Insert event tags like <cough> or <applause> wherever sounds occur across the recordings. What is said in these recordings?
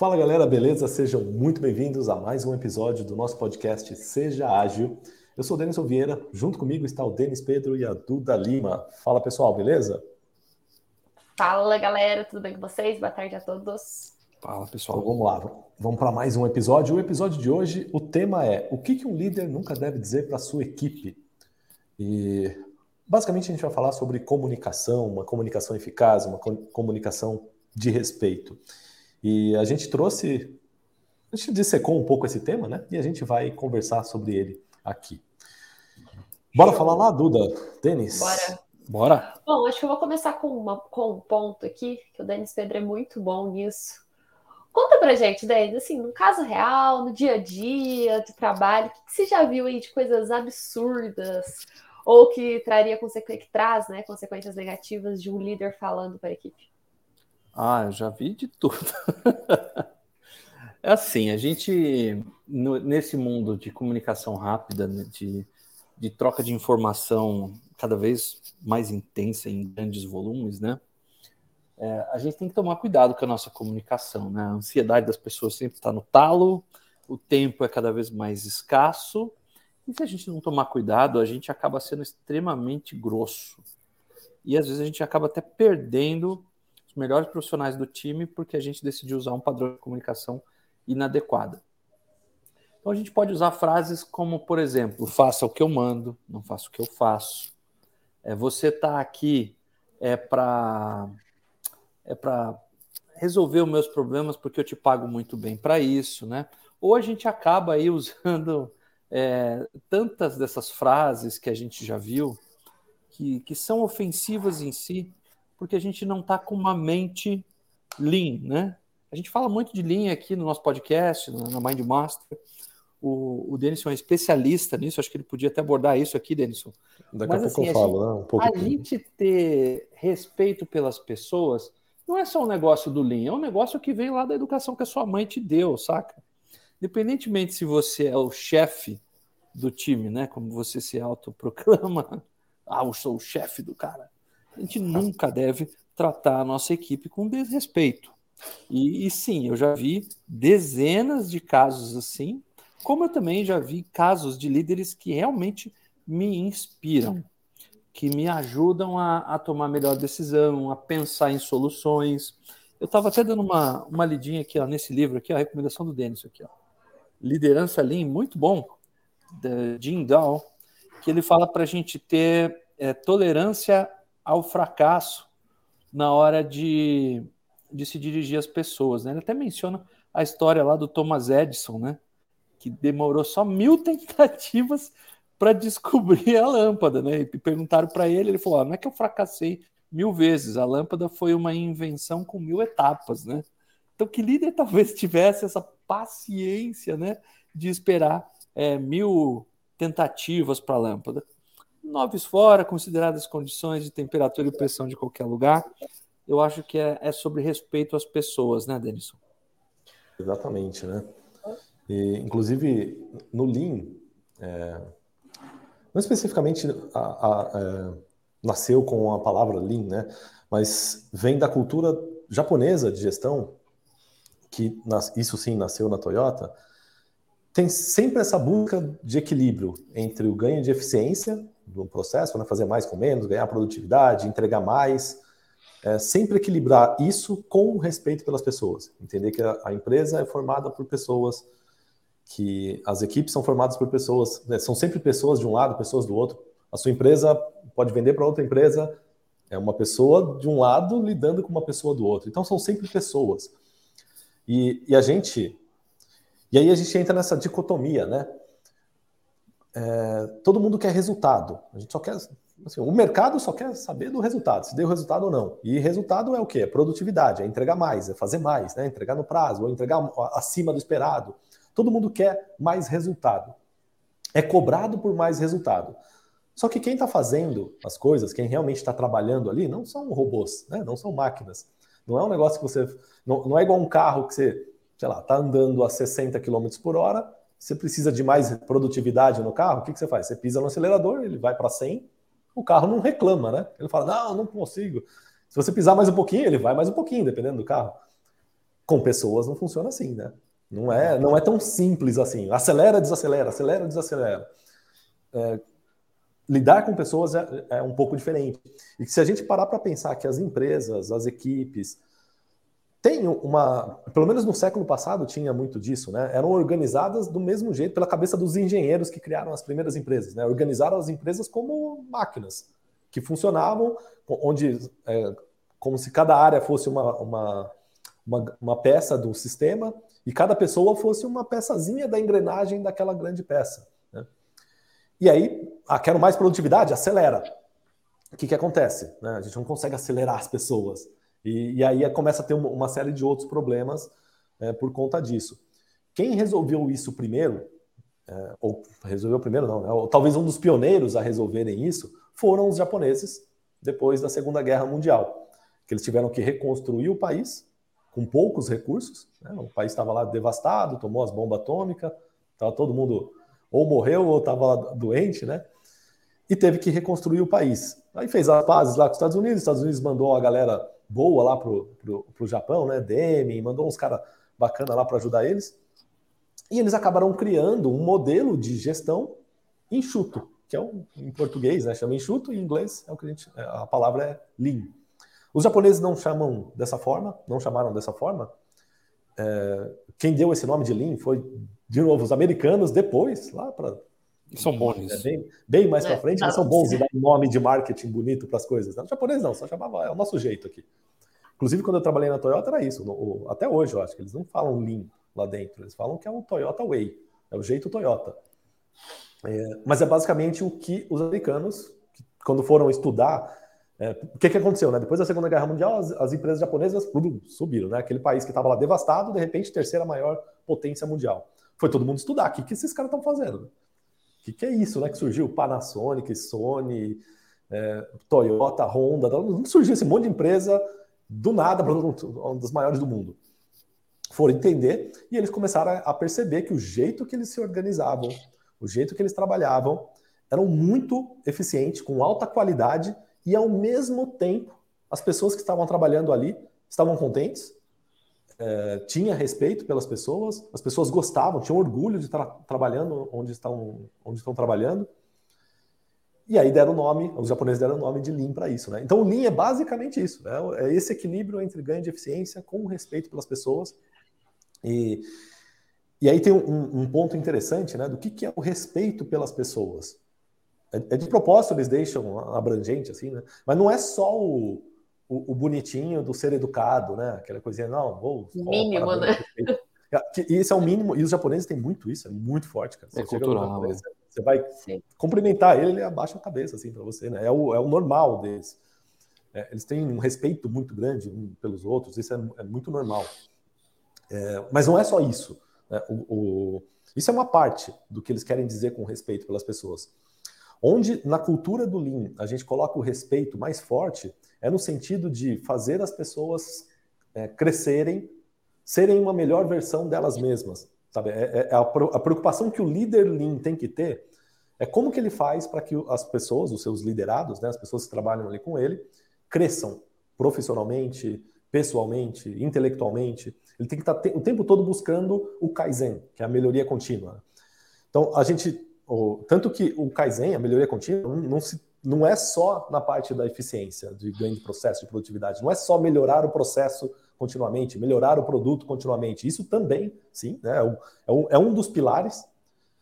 Fala galera, beleza? Sejam muito bem-vindos a mais um episódio do nosso podcast Seja Ágil. Eu sou o Denis Vieira, junto comigo está o Denis Pedro e a Duda Lima. Fala pessoal, beleza? Fala galera, tudo bem com vocês? Boa tarde a todos. Fala pessoal. Então, vamos lá, vamos para mais um episódio. O episódio de hoje, o tema é o que, que um líder nunca deve dizer para a sua equipe. E basicamente a gente vai falar sobre comunicação, uma comunicação eficaz, uma comunicação de respeito. E a gente trouxe, a gente dissecou um pouco esse tema, né? E a gente vai conversar sobre ele aqui. Bora falar lá, Duda. Denis? Bora. Bora. Bom, acho que eu vou começar com, uma, com um ponto aqui, que o Denis Pedro é muito bom nisso. Conta pra gente, Denis, assim, no caso real, no dia a dia, de trabalho, o que, que você já viu aí de coisas absurdas ou que traria consequências, que traz, né, consequências negativas de um líder falando para a equipe? Ah, eu já vi de tudo. <laughs> é assim, a gente, no, nesse mundo de comunicação rápida, né, de, de troca de informação cada vez mais intensa em grandes volumes, né? É, a gente tem que tomar cuidado com a nossa comunicação, né? A ansiedade das pessoas sempre está no talo, o tempo é cada vez mais escasso, e se a gente não tomar cuidado, a gente acaba sendo extremamente grosso. E às vezes a gente acaba até perdendo os melhores profissionais do time porque a gente decidiu usar um padrão de comunicação inadequado. Então a gente pode usar frases como, por exemplo, faça o que eu mando, não faça o que eu faço. É, você está aqui é para é para resolver os meus problemas porque eu te pago muito bem para isso, né? Ou a gente acaba aí usando é, tantas dessas frases que a gente já viu que, que são ofensivas em si, porque a gente não está com uma mente lean, né? A gente fala muito de lean aqui no nosso podcast, na Mind Master. O, o Denison é especialista nisso, acho que ele podia até abordar isso aqui, Denison. Daqui Mas, a pouco assim, eu falo, gente, né? Um pouco a gente ter respeito pelas pessoas não é só um negócio do Lean, é um negócio que vem lá da educação que a sua mãe te deu, saca? Independentemente se você é o chefe do time, né? Como você se autoproclama, <laughs> ah, eu sou o chefe do cara a gente nunca deve tratar a nossa equipe com desrespeito. E, e, sim, eu já vi dezenas de casos assim, como eu também já vi casos de líderes que realmente me inspiram, que me ajudam a, a tomar melhor decisão, a pensar em soluções. Eu estava até dando uma, uma lidinha aqui ó, nesse livro, aqui, a recomendação do Denis, aqui, ó. Liderança Lean, muito bom, de Jim Dow, que ele fala para a gente ter é, tolerância ao fracasso na hora de, de se dirigir às pessoas. Né? Ele até menciona a história lá do Thomas Edison, né? que demorou só mil <laughs> tentativas para descobrir a lâmpada. Né? E perguntaram para ele, ele falou: ah, não é que eu fracassei mil vezes, a lâmpada foi uma invenção com mil etapas. Né? Então, que líder <laughs> talvez tivesse essa paciência né, de esperar é, mil tentativas para a lâmpada? Noves fora, consideradas as condições de temperatura e pressão de qualquer lugar. Eu acho que é, é sobre respeito às pessoas, né, Denison? Exatamente, né? E, inclusive, no Lean, é, não especificamente a, a, a, é, nasceu com a palavra Lean, né? Mas vem da cultura japonesa de gestão, que isso sim nasceu na Toyota, tem sempre essa busca de equilíbrio entre o ganho de eficiência do processo, né? fazer mais com menos, ganhar produtividade, entregar mais. É, sempre equilibrar isso com respeito pelas pessoas. Entender que a, a, empresa é formada por pessoas, que as equipes são formadas por pessoas, né? são sempre pessoas de um lado, pessoas do outro. A sua empresa pode vender para outra empresa, é uma pessoa de um lado lidando com uma pessoa do outro. Então são sempre pessoas. E, e a gente. E aí a gente entra nessa dicotomia, né? É, todo mundo quer resultado. A gente só quer. Assim, o mercado só quer saber do resultado, se deu resultado ou não. E resultado é o quê? É produtividade, é entregar mais, é fazer mais, né? entregar no prazo, ou entregar acima do esperado. Todo mundo quer mais resultado. É cobrado por mais resultado. Só que quem está fazendo as coisas, quem realmente está trabalhando ali, não são robôs, né? não são máquinas. Não é um negócio que você. Não, não é igual um carro que você, sei lá, está andando a 60 km por hora você precisa de mais produtividade no carro, o que, que você faz? Você pisa no acelerador, ele vai para 100, o carro não reclama, né? Ele fala, não, não consigo. Se você pisar mais um pouquinho, ele vai mais um pouquinho, dependendo do carro. Com pessoas não funciona assim, né? Não é, não é tão simples assim. Acelera, desacelera, acelera, desacelera. É, lidar com pessoas é, é, um pouco diferente. E se a gente parar para pensar que as empresas, as equipes, têm uma. Pelo menos no século passado tinha muito disso, né? Eram organizadas do mesmo jeito pela cabeça dos engenheiros que criaram as primeiras empresas, né? Organizaram as empresas como máquinas que funcionavam, onde. É, como se cada área fosse uma, uma, uma, uma peça do sistema e cada pessoa fosse uma peçazinha da engrenagem daquela grande peça. Né? E aí, ah, quero mais produtividade? Acelera. O que, que acontece? Né? A gente não consegue acelerar as pessoas. E, e aí começa a ter uma, série de outros problemas é, por conta disso. Quem resolveu isso primeiro, é, ou resolveu primeiro não, né? ou talvez um dos pioneiros a resolverem isso, foram os japoneses depois da Segunda Guerra Mundial, que eles tiveram que reconstruir o país com poucos recursos. Né? O país estava lá devastado, tomou as bombas atômicas, estava todo mundo ou morreu ou estava doente, né? E teve que reconstruir o país. Aí fez as pazes lá com os Estados Unidos, os Estados Unidos mandou a galera boa lá pro, pro, pro Japão, né? Demi, mandou uns caras bacana lá para ajudar eles. E eles acabaram criando um modelo de gestão enxuto, que é um, em português, né? Chama enxuto, em inglês é o que a, gente, a palavra é lean. Os japoneses não chamam dessa forma, não chamaram dessa forma. É, quem deu esse nome de Lean foi, de novo, os americanos, depois, lá para. São bons. É, bem, bem mais para é, frente, eles são bons em dar nome de marketing bonito para as coisas. Os japoneses não, só chamava, é o nosso jeito aqui. Inclusive, quando eu trabalhei na Toyota, era isso. No, até hoje, eu acho que eles não falam Lean lá dentro, eles falam que é o Toyota Way, é o jeito Toyota. É, mas é basicamente o que os americanos, quando foram estudar é, o que, que aconteceu? Né? Depois da Segunda Guerra Mundial, as, as empresas japonesas subiram. Né? Aquele país que estava lá devastado, de repente, terceira maior potência mundial. Foi todo mundo estudar. O que, que esses caras estão fazendo? O que, que é isso né? que surgiu? Panasonic, Sony, é, Toyota, Honda. Não surgiu esse monte de empresa do nada, uma das maiores do mundo. Foram entender e eles começaram a perceber que o jeito que eles se organizavam, o jeito que eles trabalhavam, eram muito eficientes, com alta qualidade e ao mesmo tempo as pessoas que estavam trabalhando ali estavam contentes, é, tinha respeito pelas pessoas, as pessoas gostavam, tinham orgulho de estar trabalhando onde estão, onde estão trabalhando. E aí deram o nome, os japoneses deram o nome de Lean para isso. Né? Então o Lean é basicamente isso, né? é esse equilíbrio entre ganho de eficiência com respeito pelas pessoas. E, e aí tem um, um ponto interessante né, do que, que é o respeito pelas pessoas. É, é, de propósito, eles deixam abrangente, assim, né? Mas não é só o, o, o bonitinho do ser educado, né? Aquela coisinha, não, vou. Mínimo, né? Isso é o mínimo, e os japoneses têm muito isso, é muito forte, cara. Você é cultural. Japonês, você vai Sim. cumprimentar ele, ele abaixa a cabeça, assim, para você, né? É o, é o normal deles. É, eles têm um respeito muito grande um pelos outros, isso é, é muito normal. É, mas não é só isso. Né? O, o, isso é uma parte do que eles querem dizer com respeito pelas pessoas. Onde na cultura do Lean a gente coloca o respeito mais forte é no sentido de fazer as pessoas é, crescerem, serem uma melhor versão delas mesmas. Sabe? É, é, é a, a preocupação que o líder Lean tem que ter é como que ele faz para que as pessoas, os seus liderados, né, as pessoas que trabalham ali com ele, cresçam profissionalmente, pessoalmente, intelectualmente. Ele tem que estar tá o tempo todo buscando o Kaizen, que é a melhoria contínua. Então, a gente tanto que o Kaizen, a melhoria contínua, não, não, se, não é só na parte da eficiência, de ganho de processo, de produtividade. Não é só melhorar o processo continuamente, melhorar o produto continuamente. Isso também, sim, né, é, um, é, um, é dos pilares,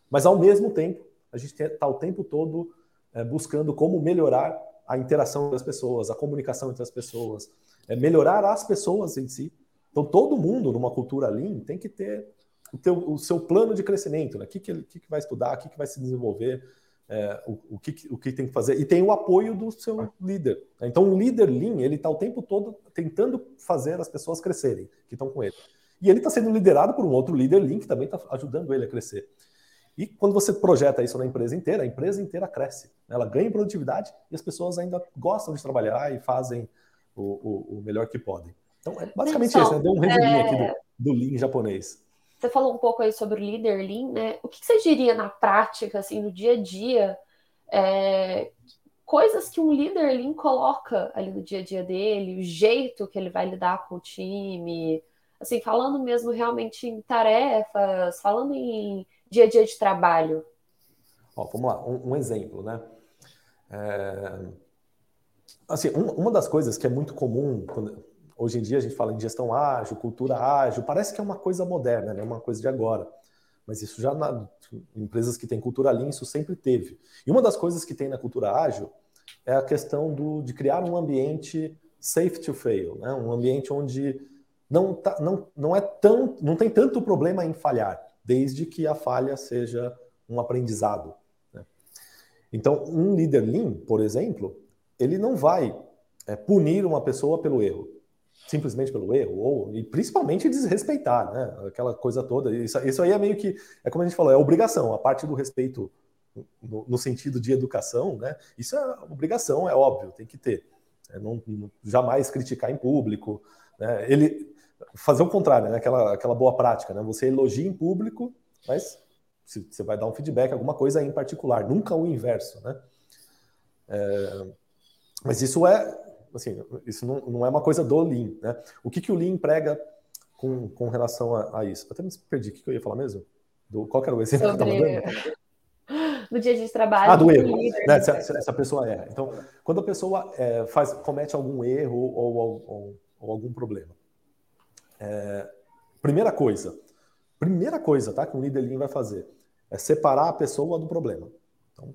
mas ao mesmo tempo, a gente está o tempo todo é, buscando como melhorar a interação das pessoas, a comunicação entre as pessoas, é, melhorar as pessoas em si. Então, todo mundo numa cultura Lean tem que ter o, teu, o seu plano de crescimento, né? O que, que, que, que vai estudar, o que, que vai se desenvolver, é, o, o, que, o que tem que fazer. E tem o apoio do seu líder. Então, o líder Lean, ele está o tempo todo tentando fazer as pessoas crescerem, que estão com ele. E ele está sendo liderado por um outro líder Lean, que também está ajudando ele a crescer. E quando você projeta isso na empresa inteira, a empresa inteira cresce. Ela ganha produtividade e as pessoas ainda gostam de trabalhar e fazem o, o, o melhor que podem. Então, é basicamente então, isso. Né? Deu um resuminho é... aqui do, do Lean japonês. Você falou um pouco aí sobre o líder Lean, né? O que você diria na prática, assim, no dia a dia, é, coisas que um líder Lean coloca ali no dia a dia dele, o jeito que ele vai lidar com o time, Assim, falando mesmo realmente em tarefas, falando em dia a dia de trabalho. Ó, vamos lá, um, um exemplo, né? É... Assim, um, uma das coisas que é muito comum, quando, hoje em dia a gente fala em gestão ágil, cultura ágil, parece que é uma coisa moderna, né? Uma coisa de agora. Mas isso já na empresas que têm cultura lean, isso sempre teve. E uma das coisas que tem na cultura ágil é a questão do, de criar um ambiente safe to fail, né? Um ambiente onde não, tá, não, não é tão, não tem tanto problema em falhar, desde que a falha seja um aprendizado. Né? Então, um líder lean, por exemplo, ele não vai é, punir uma pessoa pelo erro simplesmente pelo erro, ou e principalmente desrespeitar, né? Aquela coisa toda. Isso, isso aí é meio que, é como a gente falou, é obrigação. A parte do respeito no, no sentido de educação, né? Isso é obrigação, é óbvio, tem que ter. É não, jamais criticar em público. Né? Ele fazer o contrário, né? Aquela, aquela boa prática, né? Você elogia em público, mas você vai dar um feedback, alguma coisa em particular, nunca o inverso, né? É, mas isso é assim, isso não, não é uma coisa do Lean, né? O que, que o Lean prega com, com relação a, a isso? Eu até me perdi, o que, que eu ia falar mesmo? Do, qual era o exemplo Sobre... que eu estava dando? <laughs> No dia de trabalho. Ah, do erro. Líder, né? se, se, se, a pessoa erra. Então, quando a pessoa é, faz, comete algum erro ou, ou, ou, ou algum problema, é, primeira coisa, primeira coisa, tá, que um líder Lean vai fazer é separar a pessoa do problema. Então,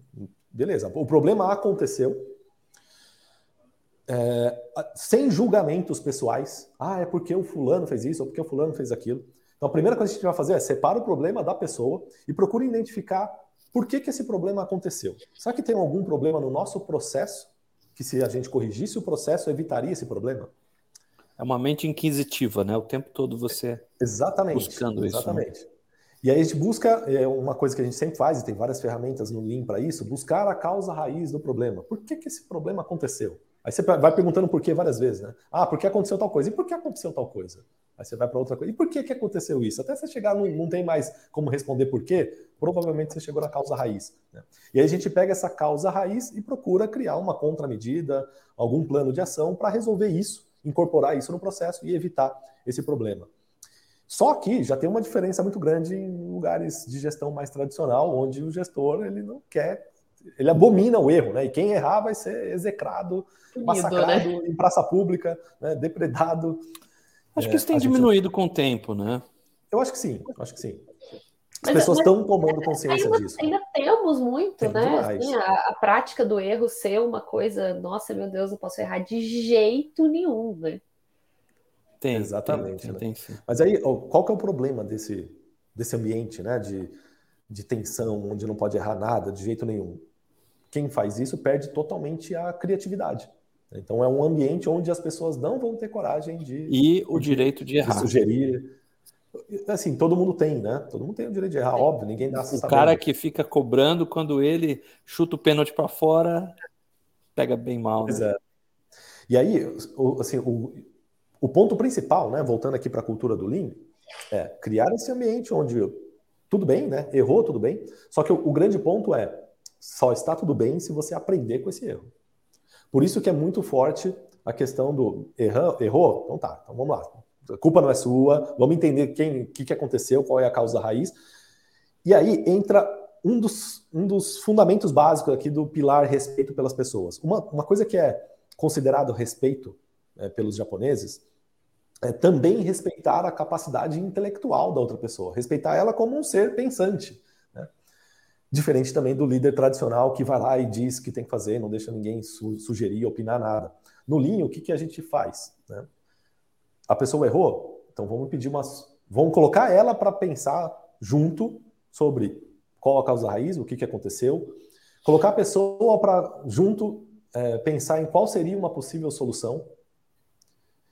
beleza, o problema aconteceu, é, sem julgamentos pessoais. Ah, é porque o fulano fez isso ou porque o fulano fez aquilo. Então, a primeira coisa que a gente vai fazer é separar o problema da pessoa e procure identificar por que, que esse problema aconteceu. Será que tem algum problema no nosso processo que, se a gente corrigisse o processo, evitaria esse problema? É uma mente inquisitiva, né? O tempo todo você exatamente, buscando exatamente. isso. Né? E aí a gente busca, é uma coisa que a gente sempre faz, e tem várias ferramentas no Lean para isso, buscar a causa raiz do problema. Por que, que esse problema aconteceu? Aí você vai perguntando por que várias vezes, né? Ah, por que aconteceu tal coisa? E por que aconteceu tal coisa? Aí você vai para outra coisa. E por que, que aconteceu isso? Até você chegar, não, não tem mais como responder por quê, provavelmente você chegou na causa raiz. Né? E aí a gente pega essa causa raiz e procura criar uma contramedida, algum plano de ação para resolver isso, incorporar isso no processo e evitar esse problema. Só que já tem uma diferença muito grande em lugares de gestão mais tradicional, onde o gestor ele não quer, ele abomina o erro, né? E quem errar vai ser execrado Punido, massacrado né? em praça pública, né, depredado. Acho que isso tem diminuído gente... com o tempo, né? Eu acho que sim, acho que sim. As mas, pessoas estão tomando consciência ainda, disso. Ainda temos muito, Tem né? Assim, a, a, prática do erro ser uma coisa, nossa, meu Deus, eu posso errar de jeito nenhum, né? Tem, exatamente. Tem, né? tem, mas aí, qual que é o problema desse, desse ambiente, né? De, de tensão, onde não pode errar nada de jeito nenhum? Quem faz isso perde totalmente a criatividade. Então é um ambiente onde as pessoas não vão ter coragem de. E o direito de errar. De sugerir. Assim, todo mundo tem, né? Todo mundo tem o direito de errar, óbvio, ninguém dá O cara que fica cobrando quando ele chuta o pênalti para fora, pega bem mal. Né? É. E aí, assim, o, o ponto principal, né, voltando aqui para a cultura do Lean, é criar esse ambiente onde tudo bem, né? Errou, tudo bem. Só que o, o grande ponto é só está tudo bem se você aprender com esse erro. Por isso que é muito forte a questão do errou, errou? Então tá, então vamos lá. A culpa não é sua, vamos entender quem, o que, que aconteceu, qual é a causa raiz. E aí entra um dos, um dos fundamentos básicos aqui do pilar respeito pelas pessoas. Uma, uma coisa que é considerado respeito é, pelos japoneses é também respeitar a capacidade intelectual da outra pessoa, respeitar ela como um ser pensante. Diferente também do líder tradicional que vai lá e diz que tem que fazer, não deixa ninguém su sugerir, opinar nada. No Lean, o que, que a gente faz? Né? A pessoa errou, então vamos pedir umas. Vamos colocar ela para pensar junto sobre qual a causa raiz, o que, que aconteceu. Colocar a pessoa para junto é, pensar em qual seria uma possível solução.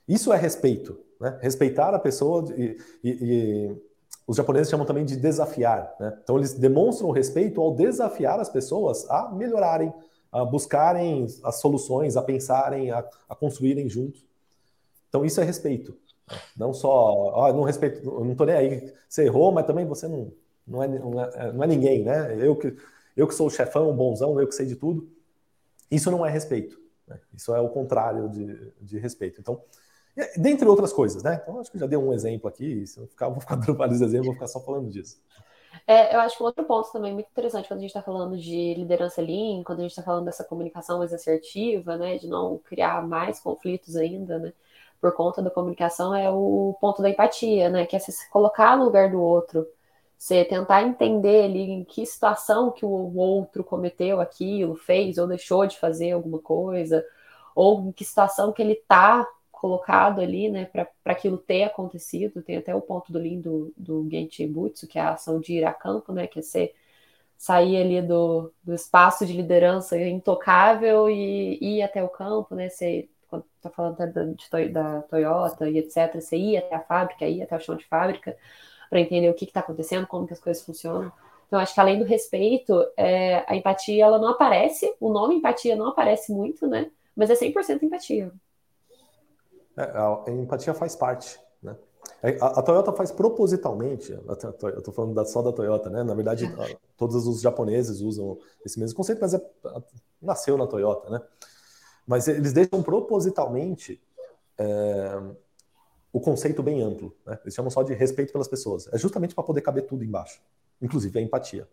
Isso é respeito. Né? Respeitar a pessoa e, e, e os japoneses chamam também de desafiar. Né? Então, eles demonstram respeito ao desafiar as pessoas a melhorarem, a buscarem as soluções, a pensarem, a, a construírem juntos. Então, isso é respeito. Né? Não só, ah, não respeito, não estou nem aí, você errou, mas também você não, não, é, não, é, não é ninguém, né? Eu que, eu que sou o chefão, bonzão, eu que sei de tudo. Isso não é respeito. Né? Isso é o contrário de, de respeito. Então, Dentre outras coisas, né? Então, acho que já dei um exemplo aqui. Se eu ficar, <laughs> vou ficar dando vários exemplos, vou ficar só falando disso. É, eu acho que um outro ponto também muito interessante quando a gente está falando de liderança lean, quando a gente está falando dessa comunicação mais assertiva, né, de não criar mais conflitos ainda, né, por conta da comunicação, é o ponto da empatia, né, que é se colocar no lugar do outro, você tentar entender ali em que situação que o outro cometeu aquilo, fez ou deixou de fazer alguma coisa, ou em que situação que ele está colocado ali, né, para aquilo ter acontecido. Tem até o ponto do lindo do, do Genchi Butsu, que é a ação de ir a campo, né, que é ser, sair ali do, do espaço de liderança intocável e ir até o campo, né, ser, quando tá falando da, de, da Toyota e etc, você ir até a fábrica, ir até o chão de fábrica, para entender o que está acontecendo, como que as coisas funcionam. Então, acho que além do respeito, é, a empatia, ela não aparece, o nome empatia não aparece muito, né, mas é 100% empatia. É, a empatia faz parte, né? É, a, a Toyota faz propositalmente, eu estou falando da, só da Toyota, né? Na verdade, todos os japoneses usam esse mesmo conceito, mas é, nasceu na Toyota, né? Mas eles deixam propositalmente é, o conceito bem amplo, né? Eles chamam só de respeito pelas pessoas. É justamente para poder caber tudo embaixo, inclusive a empatia.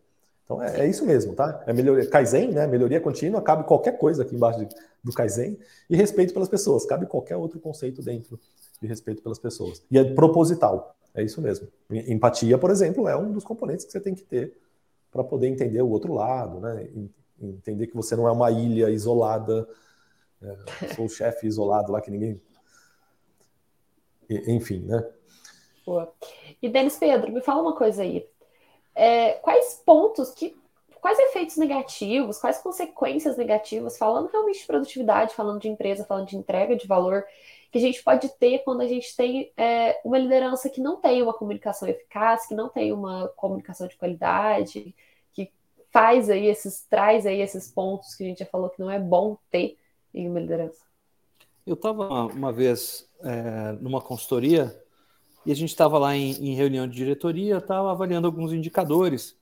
Então é, é, isso mesmo, tá? É melhoria, Kaizen, né? Melhoria contínua, cabe qualquer coisa aqui embaixo de, do Kaizen e respeito pelas pessoas, cabe qualquer outro conceito dentro de respeito pelas pessoas. E é proposital, é isso mesmo. Empatia, por exemplo, é um dos componentes que você tem que ter para poder entender o outro lado, né? Entender que você não é uma ilha isolada, é, sou o chefe isolado lá que ninguém. Enfim, né? Boa. E Denis Pedro, me fala uma coisa aí é, quais pontos, que, quais efeitos negativos, quais consequências negativas, falando realmente de produtividade, falando de empresa, falando de entrega de valor, que a gente pode ter quando a gente tem é, uma liderança que não tem uma comunicação eficaz, que não tem uma comunicação de qualidade, que faz aí esses, traz aí esses pontos que a gente já falou que não é bom ter em uma liderança. Eu estava uma vez é, numa consultoria e a gente estava lá em, em, reunião de diretoria, estava avaliando alguns indicadores,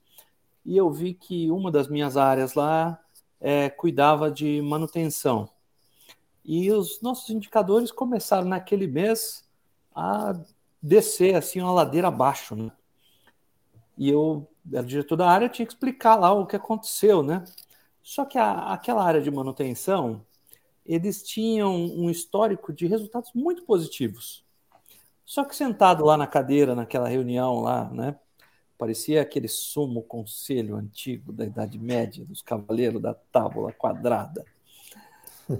e eu vi que uma das minhas áreas lá é, cuidava de manutenção. E os nossos indicadores começaram naquele mês a descer assim uma ladeira abaixo, né? E eu, era diretor da área, tinha que explicar lá o que aconteceu, né? Só que a, aquela área de manutenção, eles tinham um histórico de resultados muito positivos. Só que sentado lá na cadeira, naquela reunião lá, né? Parecia aquele sumo conselho antigo da Idade Média, dos cavaleiros da tábula quadrada.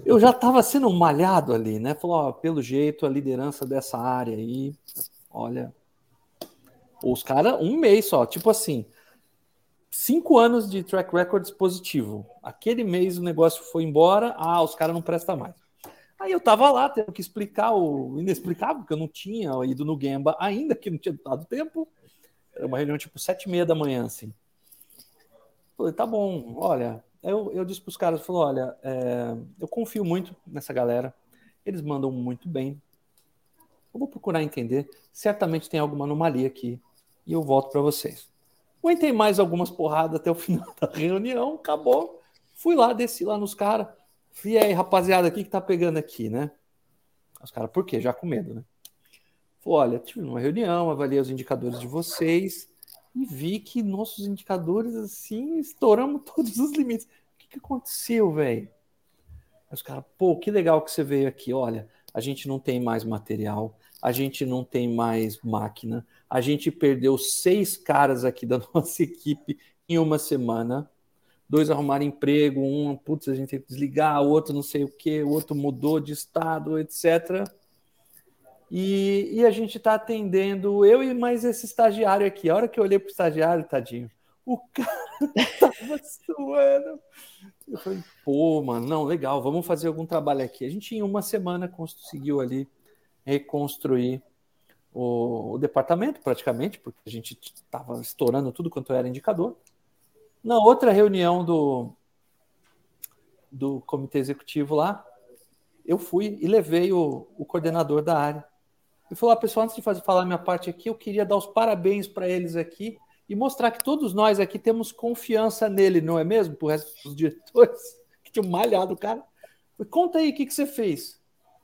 Eu já estava sendo malhado ali, né? Falou, ó, pelo jeito, a liderança dessa área aí, olha. Os caras, um mês só, tipo assim, cinco anos de track records positivo. Aquele mês o negócio foi embora, ah, os caras não prestam mais. Aí eu tava lá tendo que explicar o inexplicável, porque eu não tinha ido no Gemba ainda, que não tinha dado tempo. Era uma reunião tipo sete e meia da manhã, assim. Falei, tá bom, olha, eu, eu disse para os caras, falou, olha, é, eu confio muito nessa galera, eles mandam muito bem. Eu vou procurar entender, certamente tem alguma anomalia aqui e eu volto para vocês. Aguentei mais algumas porradas até o <laughs> final da reunião, acabou. Fui lá, desci lá nos caras. E aí, rapaziada, o que, que tá pegando aqui, né? Os caras, por quê? Já com medo, né? Olha, tive uma reunião, avaliei os indicadores de vocês e vi que nossos indicadores, assim, estouramos <laughs> todos os limites. O que, que aconteceu, velho? Os caras, pô, que legal que você veio aqui. Olha, a gente não tem mais material, a gente não tem mais máquina, a gente perdeu seis caras aqui da <laughs> nossa equipe em uma semana dois arrumaram emprego, um, putz, a gente tem que desligar, o outro não sei o que, o outro mudou de estado, etc. E, e a gente está atendendo, eu e mais esse estagiário aqui. A hora que eu olhei para o estagiário, tadinho, o cara <laughs> tava suando. Eu falei, pô, mano, não, legal, vamos fazer algum trabalho aqui. A gente, em uma semana, conseguiu ali reconstruir o, o departamento, praticamente, porque a gente estava estourando tudo quanto era indicador. Na outra reunião do, do comitê executivo lá, eu fui e levei o, o coordenador da área. E falou: ah, pessoal, antes de fazer, falar minha parte aqui, eu queria dar os parabéns para eles aqui e mostrar que todos nós aqui temos confiança nele, não é mesmo? Para o resto dos diretores <laughs> que tinham malhado o cara. Falei, Conta aí o que, que você fez.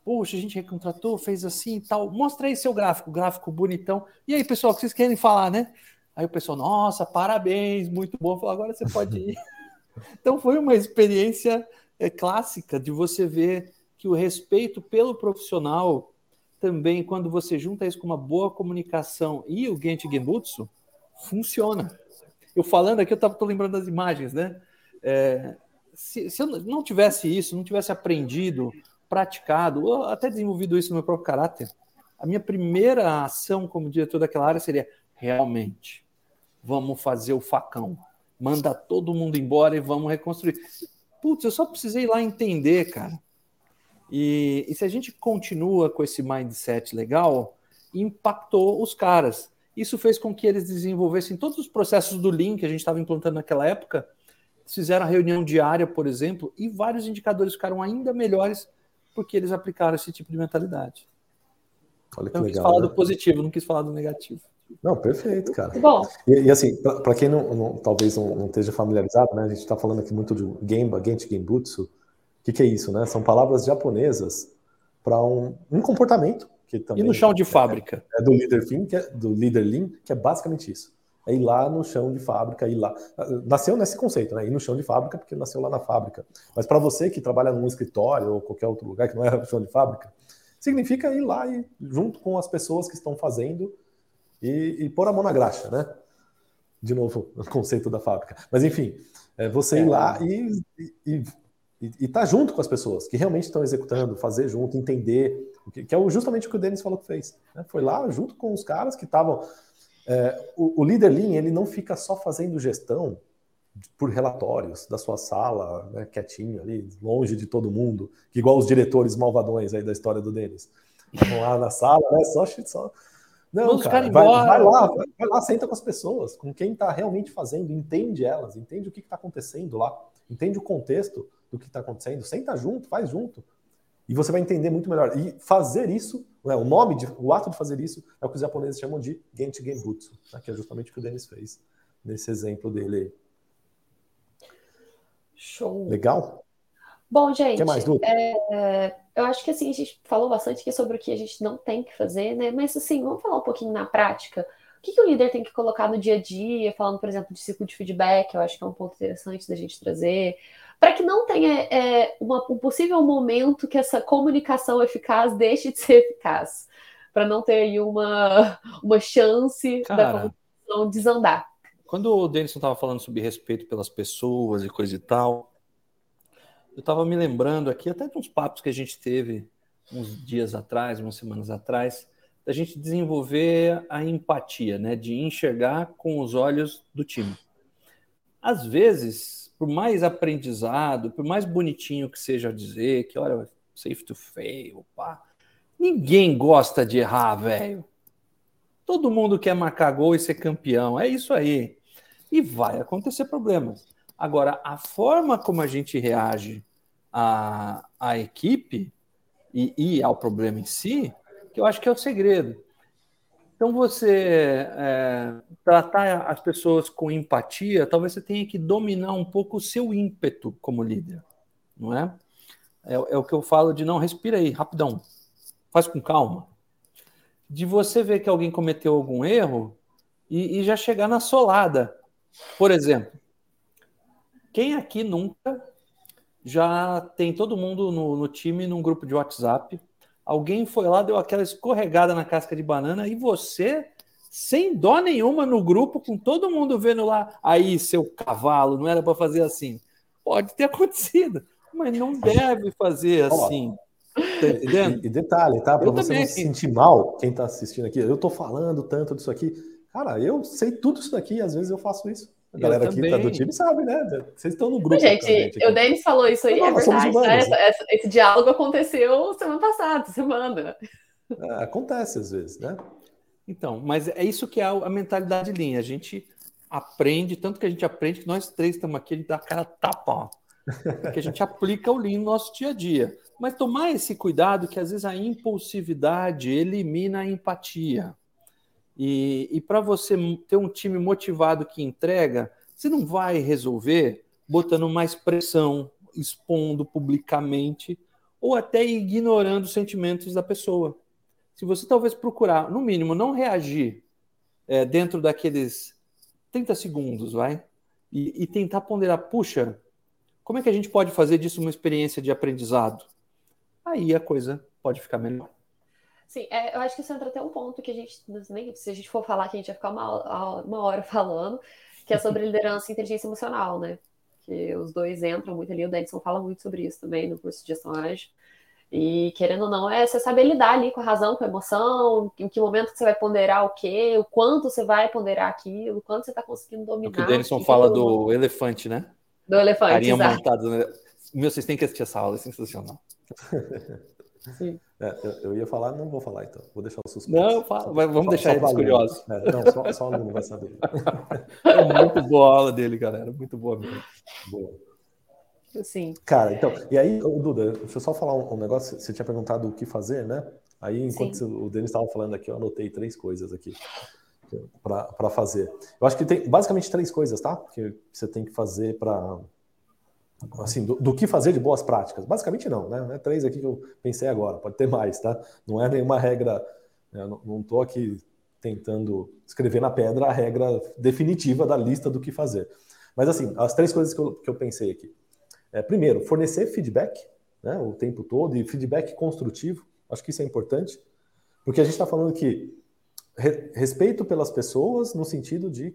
Poxa, a gente recontratou, fez assim e tal. Mostra aí seu gráfico, gráfico bonitão. E aí, pessoal, o que vocês querem falar, né? Aí o pessoal, nossa, parabéns, muito bom. Agora você pode ir. <laughs> então foi uma experiência é, clássica de você ver que o respeito pelo profissional também, quando você junta isso com uma boa comunicação e o Gente Genbutsu, funciona. Eu falando aqui, eu estou lembrando das imagens, né? É, se, se eu não tivesse isso, não tivesse aprendido praticado, ou até desenvolvido isso no meu próprio caráter, a minha primeira ação como diretor daquela área seria realmente vamos fazer o facão, manda todo mundo embora e vamos reconstruir. Putz, eu só precisei ir lá entender, cara. E, e se a gente continua com esse mindset legal, impactou os caras. Isso fez com que eles desenvolvessem todos os processos do Lean que a gente estava implantando naquela época. Fizeram a reunião diária, por exemplo, e vários indicadores ficaram ainda melhores porque eles aplicaram esse tipo de mentalidade. Olha que então, legal. Eu quis falar né? do positivo, não quis falar do negativo. Não, perfeito, cara. Bom. E, e assim, para quem não, não, talvez não, não, esteja familiarizado, né? A gente está falando aqui muito de Gemba, Genchi Genbutsu. O que, que, é isso, né? São palavras japonesas para um, um comportamento que também. E no chão de fábrica. É, é do líder Lean, que é do líder Lean, que é basicamente isso. É ir lá no chão de fábrica, ir lá. Nasceu nesse conceito, né? Ir no chão de fábrica, porque nasceu lá na fábrica. Mas para você que trabalha num escritório ou qualquer outro lugar que não é <laughs> chão de fábrica, significa ir lá e junto com as pessoas que estão fazendo e, e pôr a mão na graxa, né? De novo, <laughs> o conceito da fábrica. Mas enfim, é você ir lá e, e, e, tá junto com as pessoas que realmente estão executando, fazer junto, entender, que, que é justamente o que o Denis falou que fez. Né? Foi lá junto com os caras que estavam é, o, o líder Lean, ele não fica só fazendo gestão por relatórios da sua sala, né, quietinho ali, longe de todo mundo, igual os diretores malvadões aí da história do Denis. Vão lá na sala, né, só, só... Não, cara, vai, vai, lá, vai, vai, lá, senta com as pessoas, com quem está realmente fazendo, entende elas, entende o que está acontecendo lá, entende o contexto do que está acontecendo, senta junto, faz junto, e você vai entender muito melhor. E fazer isso, né, o nome, de, o ato de fazer isso é o que os japoneses chamam de Genchi Genbutsu, né, que é justamente o que o Denis fez nesse exemplo dele aí. Show. Legal? Bom, gente, que mais, é, eu acho que assim, a gente falou bastante aqui sobre o que a gente não tem que fazer, né? Mas assim, vamos falar um pouquinho na prática. O que, que o líder tem que colocar no dia a dia, falando, por exemplo, de ciclo de feedback, eu acho que é um ponto interessante da gente trazer para que não tenha é, uma, um possível momento que essa comunicação eficaz deixe de ser eficaz, para não ter aí uma, uma chance Cara, da comunicação desandar. Quando o Denison estava falando sobre respeito pelas pessoas e coisa e tal, eu estava me lembrando aqui até de uns papos que a gente teve uns dias atrás, umas semanas atrás, da gente desenvolver a empatia, né, de enxergar com os olhos do time. Às vezes, por mais aprendizado, por mais bonitinho que seja dizer que, olha, safe to fail, pá, ninguém gosta de errar, velho. Todo mundo quer marcar gol e ser campeão, é isso aí. E vai acontecer problemas. Agora, a forma como a gente reage à, à equipe e, e ao problema em si, que eu acho que é o segredo. Então, você é, tratar as pessoas com empatia, talvez você tenha que dominar um pouco o seu ímpeto como líder, não é? É, é o que eu falo de não, respira aí, rapidão, faz com calma. De você ver que alguém cometeu algum erro e, e já chegar na solada. Por exemplo, quem aqui nunca já tem todo mundo no, no time num grupo de WhatsApp Alguém foi lá, deu aquela escorregada na casca de banana e você, sem dó nenhuma no grupo, com todo mundo vendo lá, aí, seu cavalo, não era para fazer assim. Pode ter <laughs> acontecido, mas não deve fazer assim. Tá entendendo? E, e detalhe, tá? Para você também. não se sentir mal, quem está assistindo aqui, eu estou falando tanto disso aqui. Cara, eu sei tudo isso daqui, às vezes eu faço isso. A galera aqui tá do time sabe, né? Vocês estão no grupo. Gente, gente o Denis falou isso aí, não, é verdade. Humanos, né? essa, essa, esse diálogo aconteceu semana passada, semana. É, acontece às vezes, né? Então, mas é isso que é a, mentalidade linha. A gente aprende, tanto que a gente aprende que nós três estamos aqui, a gente dá a cara tapa, ó. Porque a gente <laughs> aplica o Lean no nosso dia a dia. Mas tomar esse cuidado que às vezes a impulsividade elimina a empatia. E, e para você ter um time motivado que entrega, você não vai resolver botando mais pressão, expondo publicamente, ou até ignorando os sentimentos da pessoa. Se você talvez procurar, no mínimo, não reagir é, dentro daqueles 30 segundos, vai, e, e tentar ponderar, puxa, como é que a gente pode fazer disso uma experiência de aprendizado? Aí a coisa pode ficar melhor. Sim, é, eu acho que isso entra até um ponto que a gente, nem, se a gente for falar, que a gente vai ficar uma, uma hora <laughs> falando, que é sobre liderança e inteligência emocional, né? Que os dois entram muito ali, o Denison fala muito sobre isso também no curso de gestão ágil. E querendo ou não, é você saber lidar ali com a razão, com a emoção, em que momento que você vai ponderar o quê, o quanto você vai ponderar aquilo, o quanto você está conseguindo dominar. É o que o Denison fala do elefante, né? Do elefante, Carinha exato. montado, né? Meu, vocês têm que assistir essa aula, é sensacional. Sim. É, eu, eu, ia falar, não vou falar então. Vou deixar o suspense. Não, fala, vamos só, deixar só eles curiosos. É, não, só, só o aluno vai saber. <laughs> É muito boa a aula dele, galera. Muito boa mesmo. Boa. Sim. Cara, então, e aí, Duda, deixa eu só falar um, um negócio. Você tinha perguntado o que fazer, né? Aí, enquanto Sim. o Denis estava falando aqui, eu anotei três coisas aqui para fazer. Eu acho que tem basicamente três coisas, tá? Que você tem que fazer para assim, do, do, que fazer de boas práticas. Basicamente não, né? É três aqui que eu pensei agora, pode ter mais, tá? Não é nenhuma regra, né? não estou aqui tentando escrever na pedra a regra definitiva da lista do que fazer. Mas assim, as três coisas que eu, que eu pensei aqui. É, primeiro, fornecer feedback né, o tempo todo e feedback construtivo. Acho que isso é importante, porque a gente está falando que re, respeito pelas pessoas no sentido de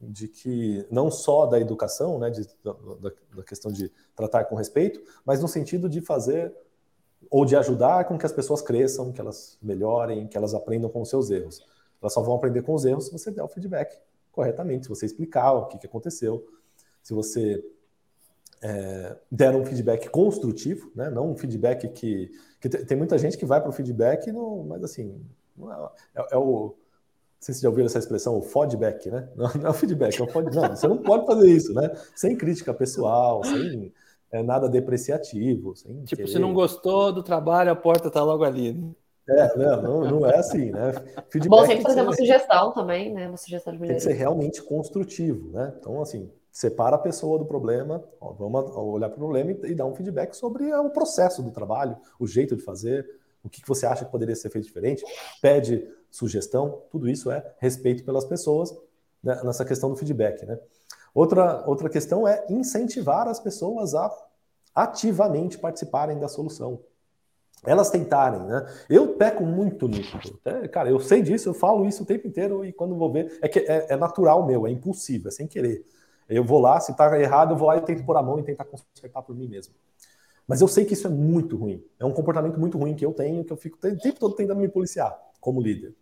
de que não só da educação, né, de, da, da, questão de tratar com respeito, mas no sentido de fazer ou de ajudar com que as pessoas cresçam, que elas melhorem, que elas aprendam com os seus erros. Elas só vão aprender com os erros se você der o feedback corretamente, se você explicar o que, que aconteceu, se você é, der um feedback construtivo, né, não um feedback que, que tem muita gente que vai para o feedback, não, mas assim, é, é, é o sei se já ouviram essa expressão, o feedback, né? <laughs> Não, não é o feedback, é o feedback. Não, você não pode fazer isso, né? Sem crítica pessoal, sem é, nada depreciativo. Sem tipo, querer. se não gostou do trabalho, a porta está logo ali. Né? É, não, não, não, é assim, né? Feedback Bom, sempre fazer uma sugestão também, né? Uma sugestão de melhoria. Tem que ser realmente construtivo, né? Então, assim, separa a pessoa do problema, ó, vamos olhar para o problema e, e dar um feedback sobre o processo do trabalho, o jeito de fazer, o que, você acha que poderia ser feito diferente, pede sugestão, tudo isso é respeito pelas pessoas né, nessa questão do feedback. Né? Outra, outra questão é incentivar as pessoas a ativamente participarem da solução. Elas tentarem, né? Eu peco muito nisso. Até, cara, eu sei disso, eu falo isso o tempo inteiro e quando vou ver, é que é, é natural meu, é impulsivo, é sem querer. Eu vou lá, se tá errado, eu vou lá e tento pôr a mão e tentar consertar por mim mesmo. Mas eu sei que isso é muito ruim. É um comportamento muito ruim que eu tenho, que eu fico o tempo todo tentando me policiar como líder.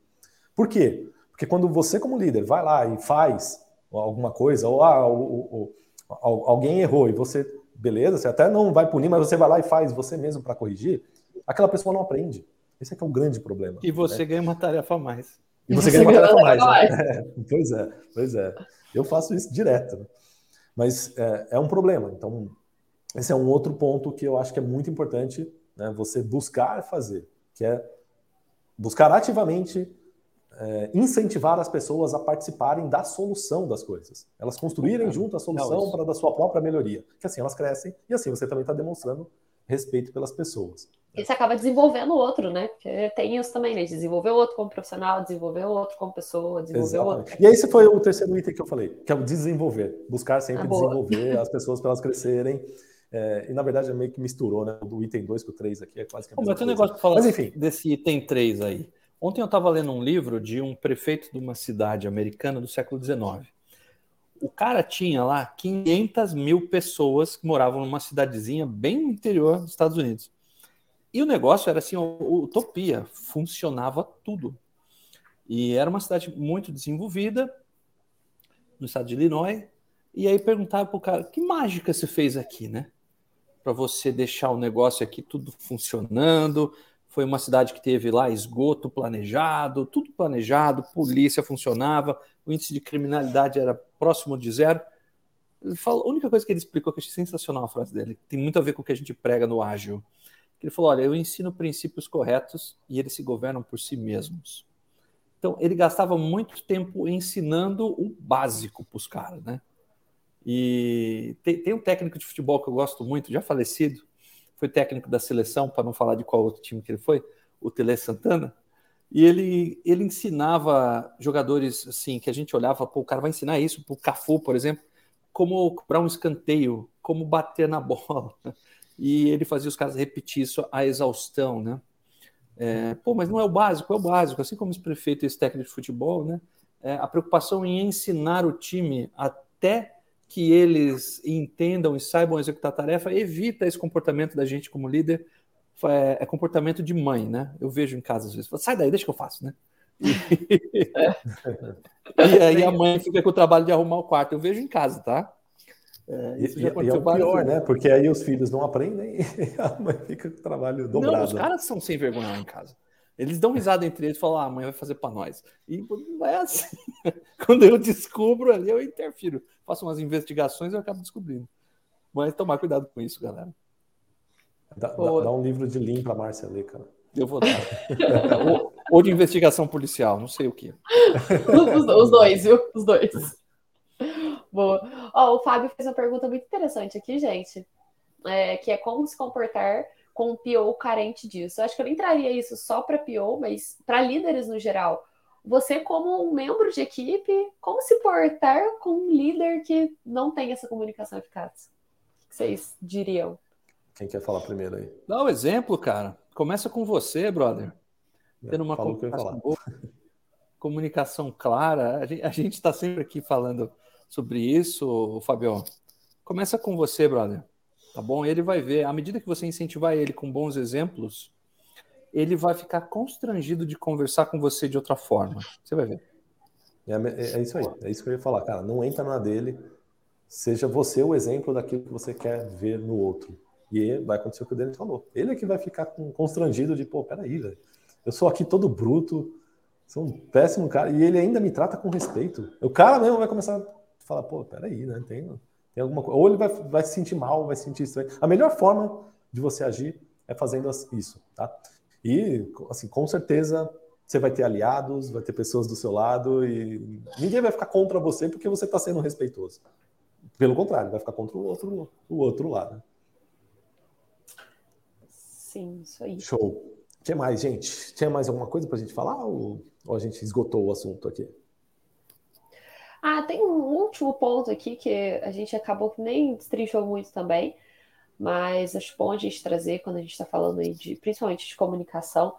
Por quê? Porque quando você, como líder, vai lá e faz alguma coisa, ou, ah, ou, ou alguém errou e você, beleza, você até não vai punir, mas você vai lá e faz você mesmo para corrigir, aquela pessoa não aprende. Esse é que é o grande problema. E você né? ganha uma tarefa a mais. E você, ganha uma <laughs> tarefa a mais. mais. Né? <laughs> Pois é, pois é. Eu faço isso direto. Mas é, é um problema. Então, esse é um outro ponto que eu acho que é muito importante né, você buscar fazer, que é buscar ativamente é, incentivar as pessoas a participarem da solução das coisas. Elas construírem junto a solução para da sua própria melhoria. Que assim elas crescem e assim você também está demonstrando respeito pelas pessoas. E você acaba desenvolvendo o outro, né? Porque tem isso também, né? Desenvolver o outro como profissional, desenvolver o outro como pessoa, desenvolver o outro. E esse foi o terceiro item que eu falei, que é o desenvolver. Buscar sempre ah, desenvolver as pessoas para elas crescerem é, e na verdade é meio que misturou, né? Do item 2 com o 3 aqui é quase que a mesma Mas tem um negócio para falar Mas, enfim. desse item 3 aí. Ontem eu estava lendo um livro de um prefeito de uma cidade americana do século XIX. O cara tinha lá 500 mil pessoas que moravam numa cidadezinha bem no interior dos Estados Unidos. E o negócio era assim, utopia, funcionava tudo. E era uma cidade muito desenvolvida, no estado de Illinois. E aí perguntava para o cara, que mágica você fez aqui, né? Para você deixar o negócio aqui tudo funcionando. Foi uma cidade que teve lá esgoto planejado, tudo planejado, polícia funcionava, o índice de criminalidade era próximo de zero. Ele a única coisa que ele explicou que eu achei sensacional a frase dele, tem muito a ver com o que a gente prega no ágil. Ele falou: Olha, eu ensino princípios corretos e eles se governam por si mesmos. Então, ele gastava muito tempo ensinando o básico para os caras, né? E tem, tem, um técnico de futebol que eu gosto muito, já falecido, foi técnico da seleção, para não falar de qual outro time que ele foi, o Tele Santana. E ele, ele ensinava jogadores assim, que a gente olhava, pô, o cara vai ensinar isso para o Cafu, por exemplo, como cobrar um escanteio, como bater na <laughs> bola. E ele fazia os caras repetir isso à exaustão, né? É, pô, mas não é o básico, é o básico. Assim como esse prefeito e esse técnico de futebol, né? É, a preocupação em ensinar o time até que eles entendam e saibam executar a tarefa evita esse comportamento da gente como líder. É, é comportamento de mãe, né? Eu vejo em casa às vezes. Sai daí, deixa que eu faço, né? E, <laughs> e aí a mãe fica com o trabalho de arrumar o quarto. Eu vejo em casa, tá? É, isso já aconteceu e é o pior, vezes. né? Porque aí os filhos não aprendem <laughs> e a mãe fica com o trabalho dobrado. Não, os caras são sem vergonha lá em casa. Eles dão risada entre eles e falam, ah, a mãe vai fazer para nós. E não é assim. <laughs> Quando eu descubro ali, eu interfiro. Faço umas investigações e eu acabo descobrindo. Mas tomar cuidado com isso, galera. Dá, dá, dá um livro de Lean para Márcia ler, cara. Eu vou dar. <laughs> ou, ou, de investigação policial, não sei o que. <laughs> Os, os dois, viu? Os dois. Boa. Oh, o Fábio fez uma pergunta muito interessante aqui, gente. É, que é como se comportar com um PO carente disso. Eu acho que eu nem traria isso só para PO, mas para líderes no geral. Você, como um membro de equipe, como se portar com um líder que não tem essa comunicação eficaz? O que vocês diriam? Quem quer falar primeiro aí? Dá um exemplo, cara. Começa com você, brother. É, Tendo uma comunicação, boa, comunicação clara. A gente está sempre aqui falando sobre isso, Fabio. Começa com você, brother. Tá bom? Ele vai ver, à medida que você incentivar ele com bons exemplos, ele vai ficar constrangido de conversar com você de outra forma. Você vai ver. É, é, isso aí, é isso que eu ia falar, cara. Não entra na dele, seja você o exemplo daquilo que você quer ver no outro. E vai acontecer o que o Denis falou. Ele é que vai ficar constrangido de, pô, peraí, velho. Eu sou aqui todo bruto, sou um péssimo cara, e ele ainda me trata com respeito. O cara mesmo vai começar a falar, pô, peraí, né? Tem, tem alguma coisa. Ou ele vai, vai se sentir mal, vai se sentir estranho. A melhor forma de você agir é fazendo isso, tá? E, assim, com certeza você vai ter aliados, vai ter pessoas do seu lado e ninguém vai ficar contra você porque você está sendo respeitoso. Pelo contrário, vai ficar contra o outro, o outro lado. Sim, isso aí. Show. O que mais, gente? Tinha mais alguma coisa para a gente falar ou, ou a gente esgotou o assunto aqui? Ah, tem um último ponto aqui que a gente acabou que nem destrinchou muito também, mas acho bom a gente trazer quando a gente está falando aí de, principalmente de comunicação.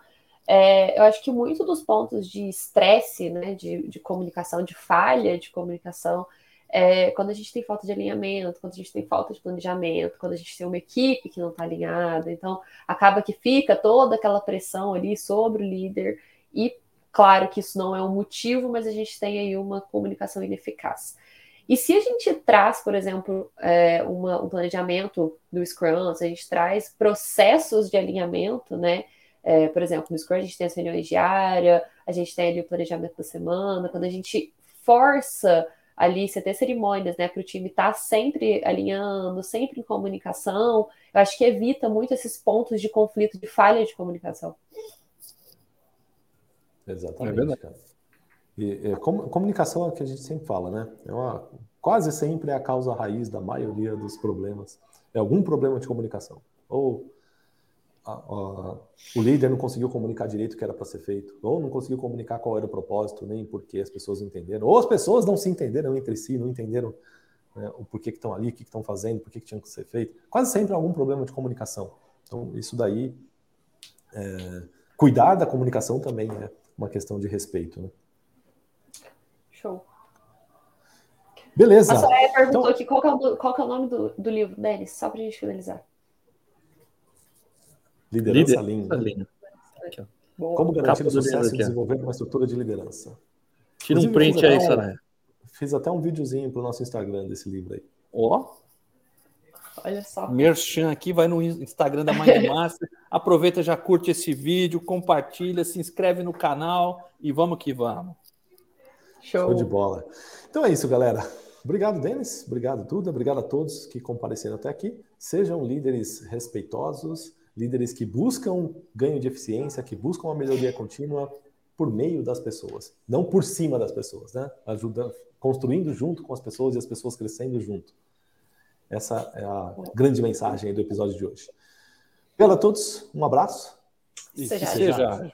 É, eu acho que muito dos pontos de estresse, né, de, de comunicação, de falha de comunicação, é, quando a gente tem falta de alinhamento, quando a gente tem falta de planejamento, quando a gente tem uma equipe que não está alinhada, então acaba que fica toda aquela pressão ali sobre o líder e Claro que isso não é um motivo, mas a gente tem aí uma comunicação ineficaz. E se a gente traz, por exemplo, é, uma, um planejamento do Scrum, se a gente traz processos de alinhamento, né? É, por exemplo, no Scrum a gente tem as reuniões diárias, a gente tem ali o planejamento da semana, quando a gente força ali, você ter cerimônias, né, para o time estar tá sempre alinhando, sempre em comunicação, eu acho que evita muito esses pontos de conflito, de falha de comunicação. Exatamente. É cara. E, e, comunicação é o que a gente sempre fala, né? É uma, quase sempre é a causa raiz da maioria dos problemas. É algum problema de comunicação. Ou a, a, o líder não conseguiu comunicar direito o que era para ser feito, ou não conseguiu comunicar qual era o propósito, nem por que as pessoas entenderam, ou as pessoas não se entenderam entre si, não entenderam né, o porquê que estão ali, o que estão fazendo, por que tinha que ser feito. Quase sempre é algum problema de comunicação. Então, isso daí, é, cuidar da comunicação também é uma questão de respeito. Né? Show. Beleza. A Soraya perguntou então... aqui qual, é o, qual é o nome do, do livro, Denis, só para a gente finalizar. Liderança Lean. Como garantir o sucesso e desenvolver uma estrutura de liderança. Tira um print aí, Soraya. Fiz até um videozinho para o nosso Instagram desse livro aí. Ó. Oh. Olha só. Merchan aqui, vai no Instagram da Mindmaster, <laughs> aproveita, já curte esse vídeo, compartilha, se inscreve no canal e vamos que vamos. Show. Show de bola. Então é isso, galera. Obrigado, Denis. Obrigado, Duda. Obrigado a todos que compareceram até aqui. Sejam líderes respeitosos, líderes que buscam ganho de eficiência, que buscam uma melhoria contínua por meio das pessoas, não por cima das pessoas, né? Ajudando, construindo junto com as pessoas e as pessoas crescendo junto. Essa é a grande mensagem do episódio de hoje. Obrigado a todos, um abraço. Seja, Seja.